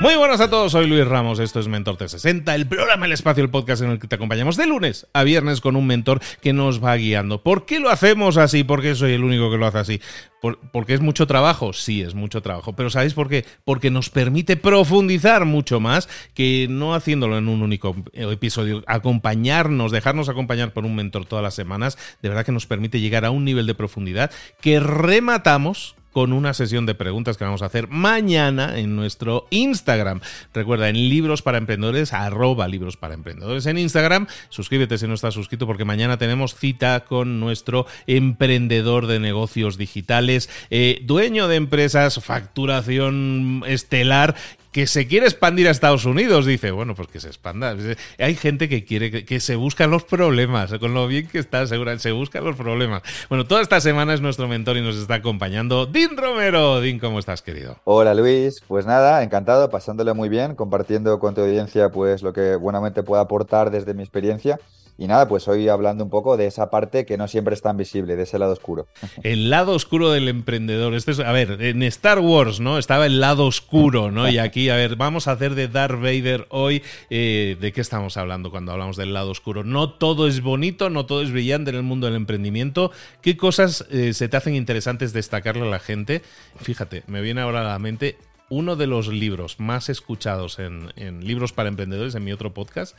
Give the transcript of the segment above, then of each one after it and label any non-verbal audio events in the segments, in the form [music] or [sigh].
Muy buenas a todos, soy Luis Ramos, esto es Mentor 360, el programa El Espacio, el podcast en el que te acompañamos de lunes a viernes con un mentor que nos va guiando. ¿Por qué lo hacemos así? ¿Por qué soy el único que lo hace así? ¿Porque es mucho trabajo? Sí, es mucho trabajo. Pero ¿sabéis por qué? Porque nos permite profundizar mucho más que no haciéndolo en un único episodio. Acompañarnos, dejarnos acompañar por un mentor todas las semanas, de verdad que nos permite llegar a un nivel de profundidad que rematamos con una sesión de preguntas que vamos a hacer mañana en nuestro Instagram. Recuerda, en Libros para Emprendedores, arroba Libros para Emprendedores en Instagram. Suscríbete si no estás suscrito porque mañana tenemos cita con nuestro emprendedor de negocios digitales, eh, dueño de empresas, facturación estelar que se quiere expandir a Estados Unidos, dice, bueno, pues que se expanda. Hay gente que quiere que, se buscan los problemas, con lo bien que está, segura, se buscan los problemas. Bueno, toda esta semana es nuestro mentor y nos está acompañando Din Romero. Din, ¿cómo estás, querido? Hola, Luis. Pues nada, encantado, pasándole muy bien, compartiendo con tu audiencia pues lo que buenamente pueda aportar desde mi experiencia. Y nada, pues hoy hablando un poco de esa parte que no siempre es tan visible, de ese lado oscuro. [laughs] El lado oscuro del emprendedor. Esto es, a ver, en Star Wars, ¿no? Estaba el lado oscuro, ¿no? Y aquí, a ver, vamos a hacer de Darth Vader hoy. Eh, ¿De qué estamos hablando cuando hablamos del lado oscuro? No todo es bonito, no todo es brillante en el mundo del emprendimiento. ¿Qué cosas eh, se te hacen interesantes destacarle a la gente? Fíjate, me viene ahora a la mente uno de los libros más escuchados en, libros para emprendedores en mi otro podcast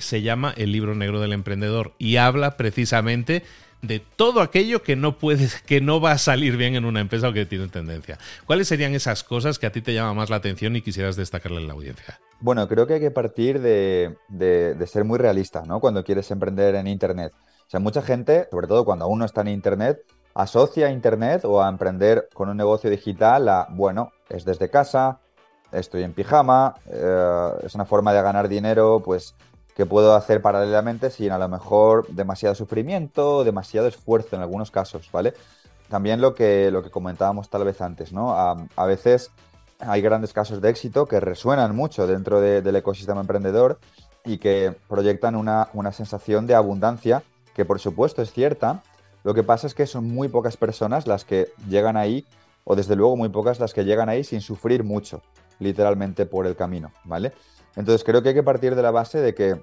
se llama El libro negro del emprendedor y habla precisamente de todo aquello que no puedes, que no va a salir bien en una empresa o que tiene tendencia. ¿Cuáles serían esas cosas que a ti te llama más la atención y quisieras destacarle en la audiencia? Bueno, creo que hay que partir de, de, ser muy realista, ¿no? Cuando quieres emprender en Internet. O sea, mucha gente, sobre todo cuando uno está en Internet, asocia a Internet o a emprender con un negocio digital a, bueno, es desde casa, estoy en pijama, eh, es una forma de ganar dinero, pues que puedo hacer paralelamente sin a lo mejor demasiado sufrimiento, demasiado esfuerzo en algunos casos, ¿vale? También lo que, lo que comentábamos tal vez antes, ¿no? A, veces hay grandes casos de éxito que resuenan mucho dentro del ecosistema emprendedor y que proyectan una, una sensación de abundancia que por supuesto es cierta. Lo que pasa es que son muy pocas personas las que llegan ahí, o desde luego muy pocas las que llegan ahí sin sufrir mucho, literalmente por el camino, ¿vale? Entonces creo que hay que partir de la base de que,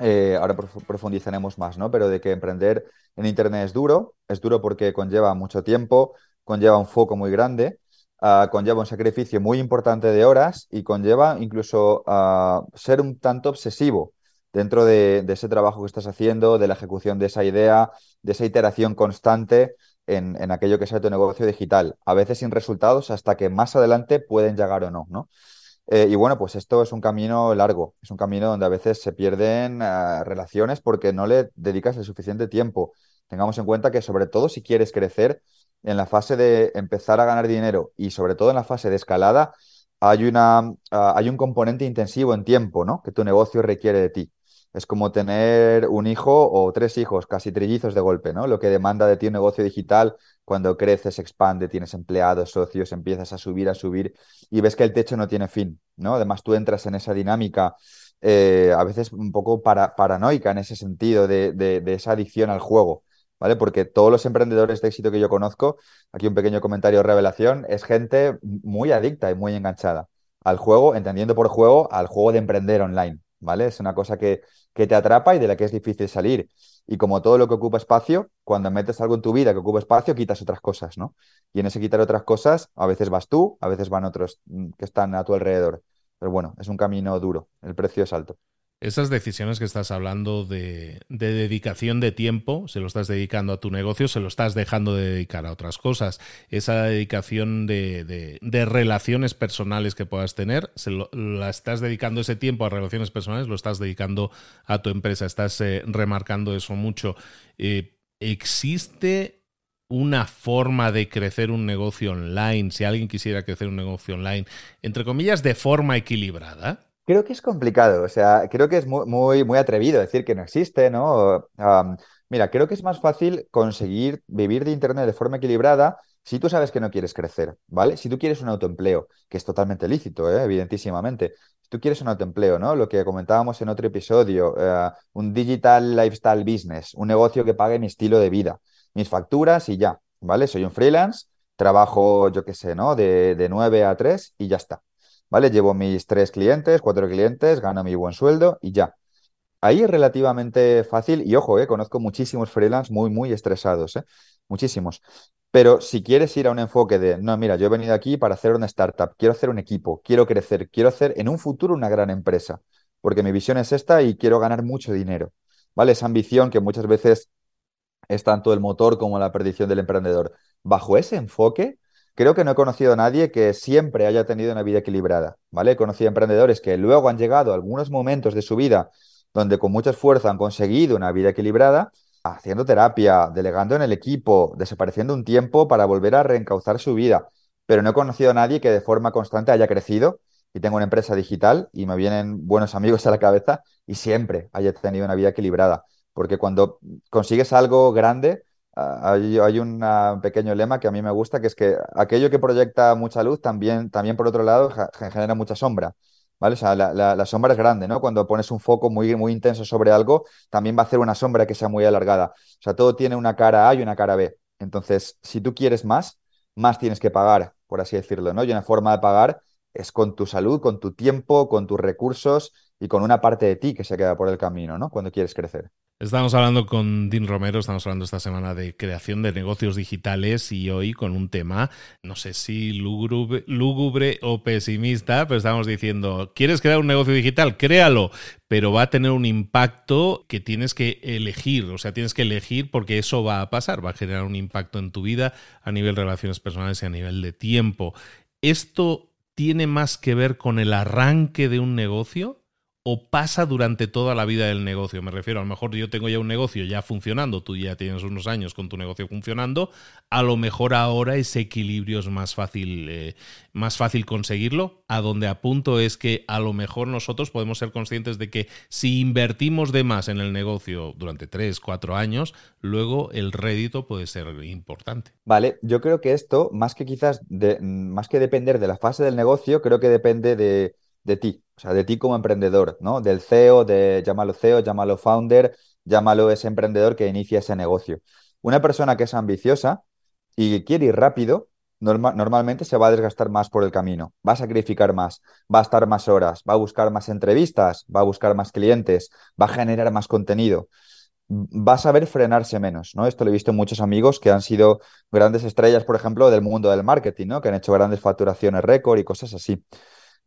eh, ahora profundizaremos más, ¿no? Pero de que emprender en Internet es duro, es duro porque conlleva mucho tiempo, conlleva un foco muy grande, uh, conlleva un sacrificio muy importante de horas y conlleva incluso uh, ser un tanto obsesivo dentro de, ese trabajo que estás haciendo, de la ejecución de esa idea, de esa iteración constante en, en, aquello que sea tu negocio digital, a veces sin resultados hasta que más adelante pueden llegar o no, ¿no? Eh, y bueno, pues esto es un camino largo, es un camino donde a veces se pierden uh, relaciones porque no le dedicas el suficiente tiempo. Tengamos en cuenta que sobre todo si quieres crecer en la fase de empezar a ganar dinero y sobre todo en la fase de escalada, hay, una, uh, hay un componente intensivo en tiempo, ¿no? Que tu negocio requiere de ti. Es como tener un hijo o tres hijos, casi trillizos de golpe, ¿no? Lo que demanda de ti un negocio digital, cuando creces, expande, tienes empleados, socios, empiezas a subir, a subir y ves que el techo no tiene fin, ¿no? Además, tú entras en esa dinámica eh, a veces un poco para, paranoica en ese sentido de, de, esa adicción al juego. ¿Vale? Porque todos los emprendedores de éxito que yo conozco, aquí un pequeño comentario de revelación, es gente muy adicta y muy enganchada al juego, entendiendo por juego, al juego de emprender online, ¿vale? Es una cosa que, que te atrapa y de la que es difícil salir. Y como todo lo que ocupa espacio, cuando metes algo en tu vida que ocupa espacio, quitas otras cosas, ¿no? Y en ese quitar otras cosas, a veces vas tú, a veces van otros mm, que están a tu alrededor. Pero bueno, es un camino duro, el precio es alto. Esas decisiones que estás hablando de, de, dedicación de tiempo, se lo estás dedicando a tu negocio, se lo estás dejando de dedicar a otras cosas. Esa dedicación de, de, de relaciones personales que puedas tener, se lo, la estás dedicando ese tiempo a relaciones personales, lo estás dedicando a tu empresa, estás eh, remarcando eso mucho. Eh, ¿Existe una forma de crecer un negocio online, si alguien quisiera crecer un negocio online, entre comillas, de forma equilibrada? Creo que es complicado, o sea, creo que es muy, muy, muy atrevido decir que no existe, ¿no? Um, mira, creo que es más fácil conseguir vivir de Internet de forma equilibrada si tú sabes que no quieres crecer, ¿vale? Si tú quieres un autoempleo, que es totalmente lícito, ¿eh? evidentísimamente. Si tú quieres un autoempleo, ¿no? Lo que comentábamos en otro episodio, uh, un digital lifestyle business, un negocio que pague mi estilo de vida, mis facturas y ya, ¿vale? Soy un freelance, trabajo, yo qué sé, ¿no? De, de 9 a 3 y ya está. ¿Vale? Llevo mis tres clientes, cuatro clientes, gano mi buen sueldo y ya. Ahí es relativamente fácil y ojo, eh, conozco muchísimos freelance muy, muy estresados, eh, muchísimos. Pero si quieres ir a un enfoque de, no, mira, yo he venido aquí para hacer una startup, quiero hacer un equipo, quiero crecer, quiero hacer en un futuro una gran empresa, porque mi visión es esta y quiero ganar mucho dinero, ¿vale? Esa ambición que muchas veces es tanto el motor como la perdición del emprendedor. Bajo ese enfoque, Creo que no he conocido a nadie que siempre haya tenido una vida equilibrada, ¿vale? He conocido emprendedores que luego han llegado a algunos momentos de su vida donde con mucho esfuerzo han conseguido una vida equilibrada, haciendo terapia, delegando en el equipo, desapareciendo un tiempo para volver a reencauzar su vida. Pero no he conocido a nadie que de forma constante haya crecido y tenga una empresa digital y me vienen buenos amigos a la cabeza y siempre haya tenido una vida equilibrada. Porque cuando consigues algo grande, hay, hay, un pequeño lema que a mí me gusta, que es que aquello que proyecta mucha luz también, también por otro lado, genera mucha sombra. ¿Vale? O sea, la, sombra es grande, ¿no? Cuando pones un foco muy, muy intenso sobre algo, también va a hacer una sombra que sea muy alargada. O sea, todo tiene una cara A y una cara B. Entonces, si tú quieres más, más tienes que pagar, por así decirlo, ¿no? Y una forma de pagar es con tu salud, con tu tiempo, con tus recursos y con una parte de ti que se queda por el camino, ¿no? Cuando quieres crecer. Estamos hablando con Dean Romero, estamos hablando esta semana de creación de negocios digitales y hoy con un tema, no sé si lúgubre, lúgubre, o pesimista, pero estamos diciendo, ¿quieres crear un negocio digital? Créalo, pero va a tener un impacto que tienes que elegir, o sea, tienes que elegir porque eso va a pasar, va a generar un impacto en tu vida a nivel de relaciones personales y a nivel de tiempo. ¿Esto tiene más que ver con el arranque de un negocio? O pasa durante toda la vida del negocio. Me refiero, a lo mejor yo tengo ya un negocio ya funcionando, tú ya tienes unos años con tu negocio funcionando, a lo mejor ahora ese equilibrio es más fácil, eh, más fácil conseguirlo. A donde apunto es que a lo mejor nosotros podemos ser conscientes de que si invertimos de más en el negocio durante tres, cuatro años, luego el rédito puede ser importante. Vale, yo creo que esto, más que quizás, de, más que depender de la fase del negocio, creo que depende de de ti, sea, de ti como emprendedor, ¿no? Del CEO, de llámalo CEO, llámalo founder, llámalo ese emprendedor que inicia ese negocio. Una persona que es ambiciosa y quiere ir rápido, norma normalmente se va a desgastar más por el camino, va a sacrificar más, va a estar más horas, va a buscar más entrevistas, va a buscar más clientes, va a generar más contenido va a saber frenarse menos, ¿no? Esto lo he visto en muchos amigos que han sido grandes estrellas, por ejemplo, del mundo del marketing, ¿no? Que han hecho grandes facturaciones récord y cosas así.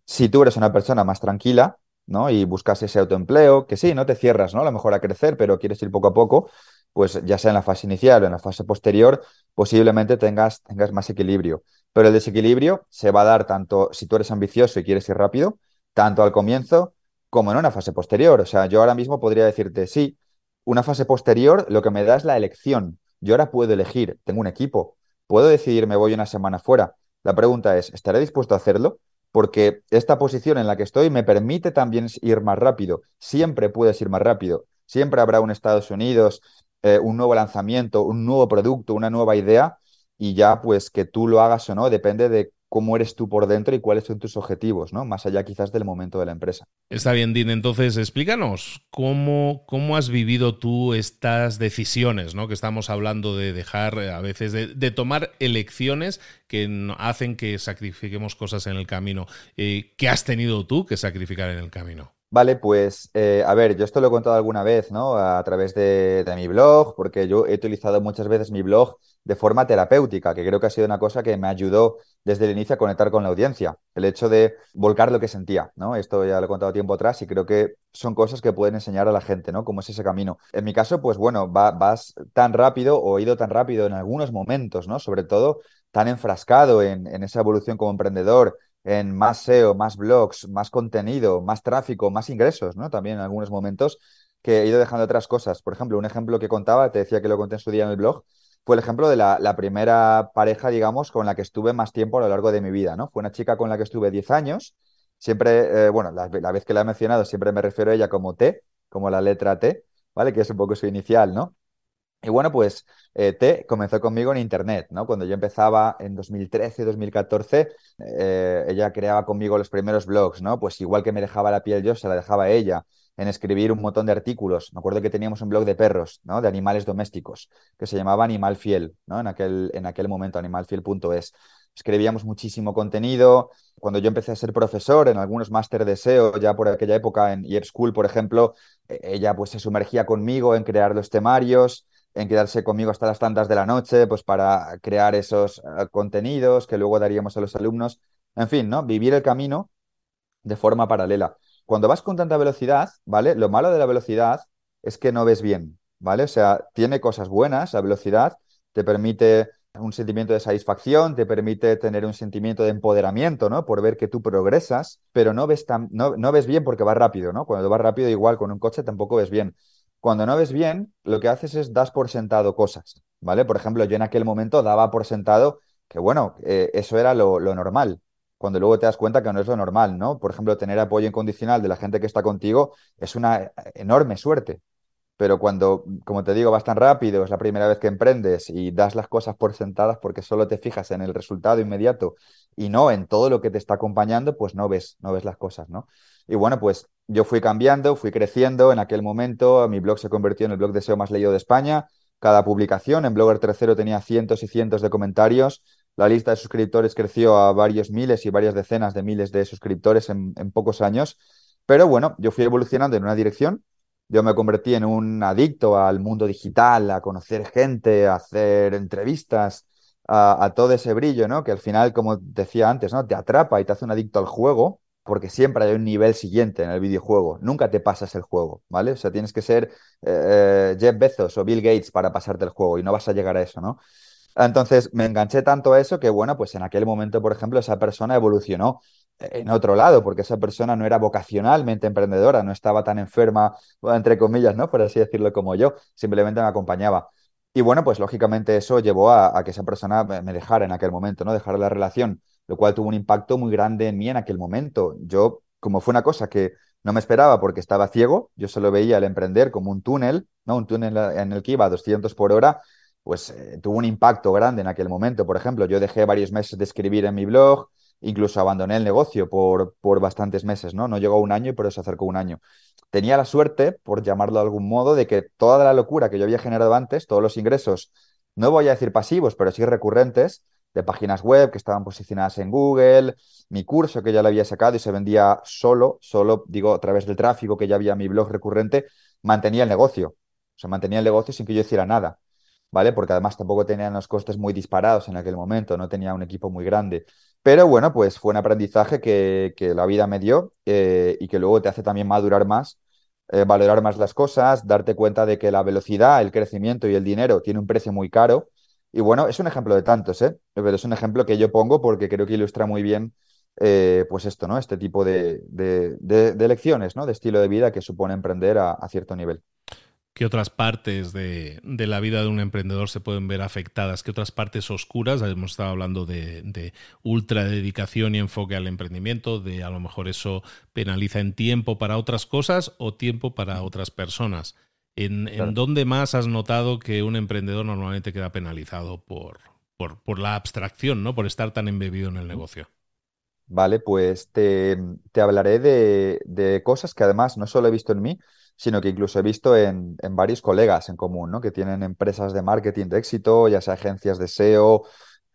Si tú eres una persona más tranquila, ¿no? Y buscas ese autoempleo, que sí, no te cierras, ¿no? A lo mejor a crecer, pero quieres ir poco a poco. pues ya sea en la fase inicial o en la fase posterior, posiblemente tengas, tengas más equilibrio. Pero el desequilibrio se va a dar tanto si tú eres ambicioso y quieres ir rápido, tanto al comienzo como en una fase posterior. O sea, yo ahora mismo podría decirte, sí, una fase posterior lo que me da es la elección. Yo ahora puedo elegir, tengo un equipo, puedo decidir me voy una semana fuera. La pregunta es, ¿estaré dispuesto a hacerlo? Porque esta posición en la que estoy me permite también ir más rápido. Siempre puedes ir más rápido. Siempre habrá un Estados Unidos, eh, un nuevo lanzamiento, un nuevo producto, una nueva idea y ya pues que tú lo hagas o no depende de cómo eres tú por dentro y cuáles son tus objetivos, ¿no? Más allá quizás del momento de la empresa. Está bien, Dean. Entonces, explícanos cómo, cómo has vivido tú estas decisiones, ¿no? Que estamos hablando de dejar eh, a veces, de, tomar elecciones que hacen que sacrifiquemos cosas en el camino. Eh, ¿Qué has tenido tú que sacrificar en el camino? Vale, pues eh, a ver, yo esto lo he contado alguna vez, ¿no? A través de, de, mi blog, porque yo he utilizado muchas veces mi blog de forma terapéutica, que creo que ha sido una cosa que me ayudó desde el inicio a conectar con la audiencia. El hecho de volcar lo que sentía, ¿no? Esto ya lo he contado tiempo atrás y creo que son cosas que pueden enseñar a la gente, ¿no? Cómo es ese camino. En mi caso, pues bueno, vas tan rápido o he ido tan rápido en algunos momentos, ¿no? Sobre todo tan enfrascado en, en esa evolución como emprendedor en más SEO, más blogs, más contenido, más tráfico, más ingresos, ¿no? También en algunos momentos que he ido dejando otras cosas. Por ejemplo, un ejemplo que contaba, te decía que lo conté en su día en el blog, fue el ejemplo de la, primera pareja, digamos, con la que estuve más tiempo a lo largo de mi vida, ¿no? Fue una chica con la que estuve 10 años. Siempre, eh, bueno, la, vez que la he mencionado, siempre me refiero a ella como T, como la letra T, ¿vale? Que es un poco su inicial, ¿no? Y bueno, pues eh, T comenzó conmigo en Internet, ¿no? Cuando yo empezaba en 2013, 2014, eh, ella creaba conmigo los primeros blogs, ¿no? Pues igual que me dejaba la piel yo, se la dejaba ella en escribir un montón de artículos. Me acuerdo que teníamos un blog de perros, ¿no? De animales domésticos, que se llamaba Animal Fiel, ¿no? En aquel, en aquel momento, animalfiel.es. Escribíamos muchísimo contenido. Cuando yo empecé a ser profesor en algunos máster de SEO, ya por aquella época en Year School, por ejemplo, e-, ella pues se sumergía conmigo en crear los temarios en quedarse conmigo hasta las tantas de la noche, pues para crear esos eh, contenidos que luego daríamos a los alumnos. En fin, ¿no? Vivir el camino de forma paralela. Cuando vas con tanta velocidad, ¿vale? Lo malo de la velocidad es que no ves bien, ¿vale? O sea, tiene cosas buenas la velocidad, te permite un sentimiento de satisfacción, te permite tener un sentimiento de empoderamiento, ¿no? Por ver que tú progresas, pero no ves, tan, no, no ves bien porque vas rápido, ¿no? Cuando vas rápido, igual con un coche tampoco ves bien. Cuando no ves bien, lo que haces es das por sentado cosas, ¿vale? Por ejemplo, yo en aquel momento daba por sentado que, bueno, eh, eso era lo, normal, cuando luego te das cuenta que no es lo normal, ¿no? Por ejemplo, tener apoyo incondicional de la gente que está contigo es una enorme suerte. Pero cuando, como te digo, vas tan rápido, es la primera vez que emprendes y das las cosas por sentadas porque solo te fijas en el resultado inmediato y no en todo lo que te está acompañando, pues no ves, no ves las cosas, ¿no? Y bueno, pues yo fui cambiando, fui creciendo. En aquel momento mi blog se convirtió en el blog de SEO más leído de España. Cada publicación en Blogger Tercero tenía cientos y cientos de comentarios. La lista de suscriptores creció a varios miles y varias decenas de miles de suscriptores en, pocos años. Pero bueno, yo fui evolucionando en una dirección. Yo me convertí en un adicto al mundo digital, a conocer gente, a hacer entrevistas, a, todo ese brillo, ¿no? Que al final, como decía antes, ¿no? Te atrapa y te hace un adicto al juego porque siempre hay un nivel siguiente en el videojuego. Nunca te pasas el juego, ¿vale? O sea, tienes que ser eh, eh, Jeff Bezos o Bill Gates para pasarte el juego y no vas a llegar a eso, ¿no? Entonces me enganché tanto a eso que, bueno, pues en aquel momento, por ejemplo, esa persona evolucionó en otro lado, porque esa persona no era vocacionalmente emprendedora, no estaba tan enferma, entre comillas, ¿no? Por así decirlo como yo, simplemente me acompañaba. Y bueno, pues lógicamente eso llevó a, que esa persona me dejara en aquel momento, ¿no? Dejar la relación lo cual tuvo un impacto muy grande en mí en aquel momento. Yo, como fue una cosa que no me esperaba porque estaba ciego, yo solo veía el emprender como un túnel, ¿no? Un túnel en el que iba a 200 por hora, pues eh, tuvo un impacto grande en aquel momento. Por ejemplo, yo dejé varios meses de escribir en mi blog, incluso abandoné el negocio por, por bastantes meses, ¿no? No llegó un año eso se acercó un año. Tenía la suerte, por llamarlo de algún modo, de que toda la locura que yo había generado antes, todos los ingresos, no voy a decir pasivos, pero sí recurrentes, de páginas web que estaban posicionadas en Google, mi curso que ya lo había sacado y se vendía solo, solo, digo, a través del tráfico que ya había mi blog recurrente, mantenía el negocio. O sea, mantenía el negocio sin que yo hiciera nada, ¿vale? Porque además tampoco tenían los costes muy disparados en aquel momento, no tenía un equipo muy grande. Pero bueno, pues fue un aprendizaje que, la vida me dio eh, y que luego te hace también madurar más eh, valorar más las cosas, darte cuenta de que la velocidad, el crecimiento y el dinero tiene un precio muy caro. Y bueno, es un ejemplo de tantos, ¿eh? Pero es un ejemplo que yo pongo porque creo que ilustra muy bien, eh, pues esto, ¿no? Este tipo de, de, lecciones, ¿no? De estilo de vida que supone emprender a cierto nivel. ¿Qué otras partes de, la vida de un emprendedor se pueden ver afectadas? ¿Qué otras partes oscuras? Hemos estado hablando de, ultra dedicación y enfoque al emprendimiento, de a lo mejor eso penaliza en tiempo para otras cosas o tiempo para otras personas. ¿En, dónde más has notado que un emprendedor normalmente queda penalizado por, por, la abstracción, ¿no? por estar tan embebido en el negocio? Vale, pues te, te hablaré de, de cosas que además no solo he visto en mí, sino que incluso he visto en, varios colegas en común, ¿no? Que tienen empresas de marketing de éxito, ya sea agencias de SEO,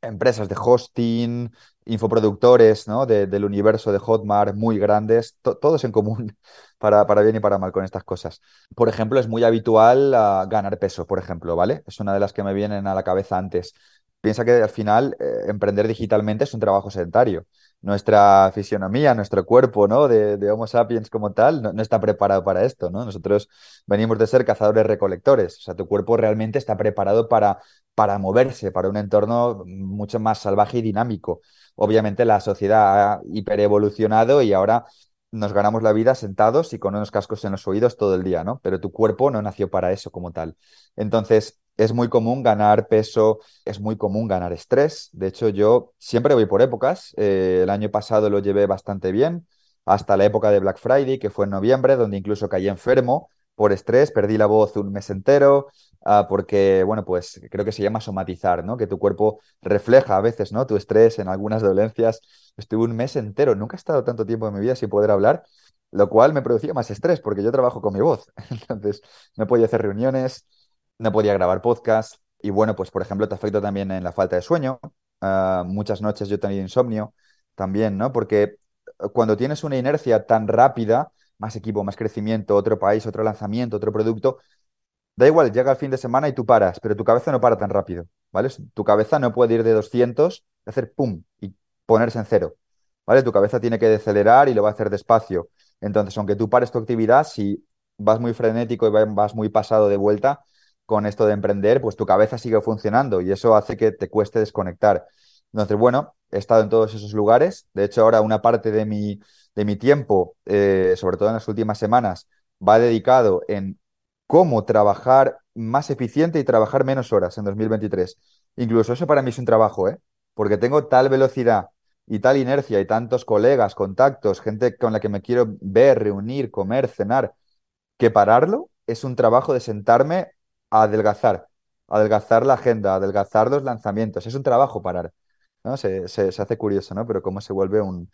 empresas de hosting, infoproductores, ¿no? del universo de Hotmart muy grandes, todos en común, [laughs] para, para, bien y para mal con estas cosas. Por ejemplo, es muy habitual ah, ganar peso, por ejemplo, ¿vale? Es una de las que me vienen a la cabeza antes. Piensa que al final eh, emprender digitalmente es un trabajo sedentario nuestra fisionomía, nuestro cuerpo, ¿no? De, Homo sapiens como tal, no, está preparado para esto, ¿no? Nosotros venimos de ser cazadores-recolectores, o sea, tu cuerpo realmente está preparado para, para moverse, para un entorno mucho más salvaje y dinámico. Obviamente la sociedad ha hiperevolucionado y ahora nos ganamos la vida sentados y con unos cascos en los oídos todo el día, ¿no? Pero tu cuerpo no nació para eso como tal. Entonces, es muy común ganar peso, es muy común ganar estrés. De hecho, yo siempre voy por épocas. Eh, el año pasado lo llevé bastante bien, hasta la época de Black Friday, que fue en noviembre, donde incluso caí enfermo por estrés, perdí la voz un mes entero, ah, porque, bueno, pues creo que se llama somatizar, ¿no? Que tu cuerpo refleja a veces, ¿no? Tu estrés en algunas dolencias. Estuve un mes entero, nunca he estado tanto tiempo en mi vida sin poder hablar, lo cual me producía más estrés, porque yo trabajo con mi voz. [laughs] Entonces, no podía hacer reuniones, no podía grabar podcast. Y bueno, pues por ejemplo, te afecta también en la falta de sueño. Ah, muchas noches yo tenido insomnio también, ¿no? Porque cuando tienes una inercia tan rápida, más equipo, más crecimiento, otro país, otro lanzamiento, otro producto. Da igual, llega el fin de semana y tú paras, pero tu cabeza no para tan rápido, ¿vale? Tu cabeza no puede ir de 200, hacer pum y ponerse en cero, ¿vale? Tu cabeza tiene que decelerar y lo va a hacer despacio. Entonces, aunque tú pares tu actividad, si vas muy frenético y vas muy pasado de vuelta con esto de emprender, pues tu cabeza sigue funcionando y eso hace que te cueste desconectar. Entonces, bueno, he estado en todos esos lugares. De hecho, ahora una parte de mi, de mi tiempo, eh, sobre todo en las últimas semanas, va dedicado en cómo trabajar más eficiente y trabajar menos horas en 2023. Incluso eso para mí es un trabajo, ¿eh? Porque tengo tal velocidad y tal inercia y tantos colegas, contactos, gente con la que me quiero ver, reunir, comer, cenar, que pararlo es un trabajo de sentarme a adelgazar, adelgazar la agenda, adelgazar los lanzamientos. Es un trabajo parar. ¿no? Se, se, hace curioso, ¿no? Pero cómo se vuelve un,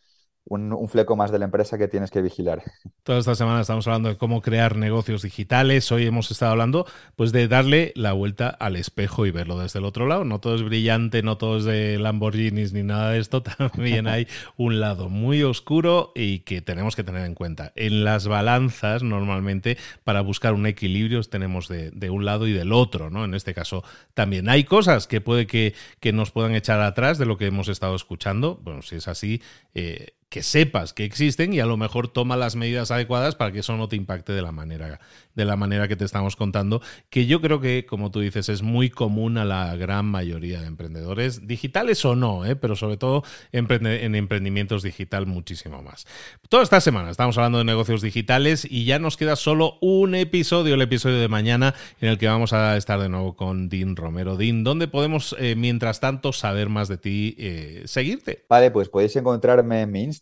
un, fleco más de la empresa que tienes que vigilar. [laughs] Toda esta semana estamos hablando de cómo crear negocios digitales. Hoy hemos estado hablando pues de darle la vuelta al espejo y verlo desde el otro lado. No todo es brillante, no todo es de Lamborghinis ni nada de esto. [laughs] También hay un lado muy oscuro y que tenemos que tener en cuenta. En las balanzas, normalmente, para buscar un equilibrio, tenemos de, un lado y del otro, ¿no? En este caso, también hay cosas que puede que, que nos puedan echar atrás de lo que hemos estado escuchando. Bueno, si es así, eh, que sepas que existen y a lo mejor toma las medidas adecuadas para que eso no te impacte de la manera de la manera que te estamos contando, que yo creo que, como tú dices, es muy común a la gran mayoría de emprendedores, digitales o no, ¿eh? pero sobre todo en emprendimientos digital muchísimo más. Toda esta semana estamos hablando de negocios digitales y ya nos queda solo un episodio, el episodio de mañana, en el que vamos a estar de nuevo con Dean Romero. Dean, ¿dónde podemos, eh, mientras tanto, saber más de ti, eh, seguirte? Vale, pues podéis encontrarme en mi Instagram,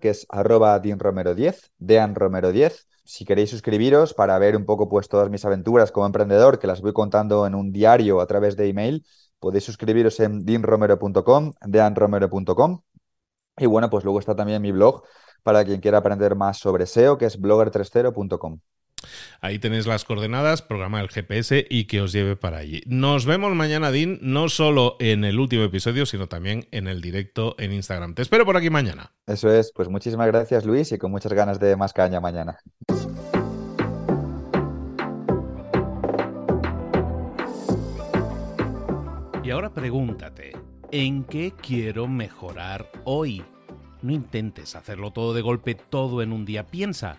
que es arroba deanromero10, deanromero10 si queréis suscribiros para ver un poco pues todas mis aventuras como emprendedor, que las voy contando en un diario a través de email, podéis suscribiros en deanromero.com, deanromero.com. Y bueno, pues luego está también mi blog para quien quiera aprender más sobre SEO, que es blogger30.com. Ahí tenéis las coordenadas, programa el GPS y que os lleve para allí. Nos vemos mañana, Dean, no solo en el último episodio, sino también en el directo en Instagram. Te espero por aquí mañana. Eso es, pues muchísimas gracias Luis y con muchas ganas de más caña mañana. Y ahora pregúntate, ¿en qué quiero mejorar hoy? No intentes hacerlo todo de golpe, todo en un día. Piensa.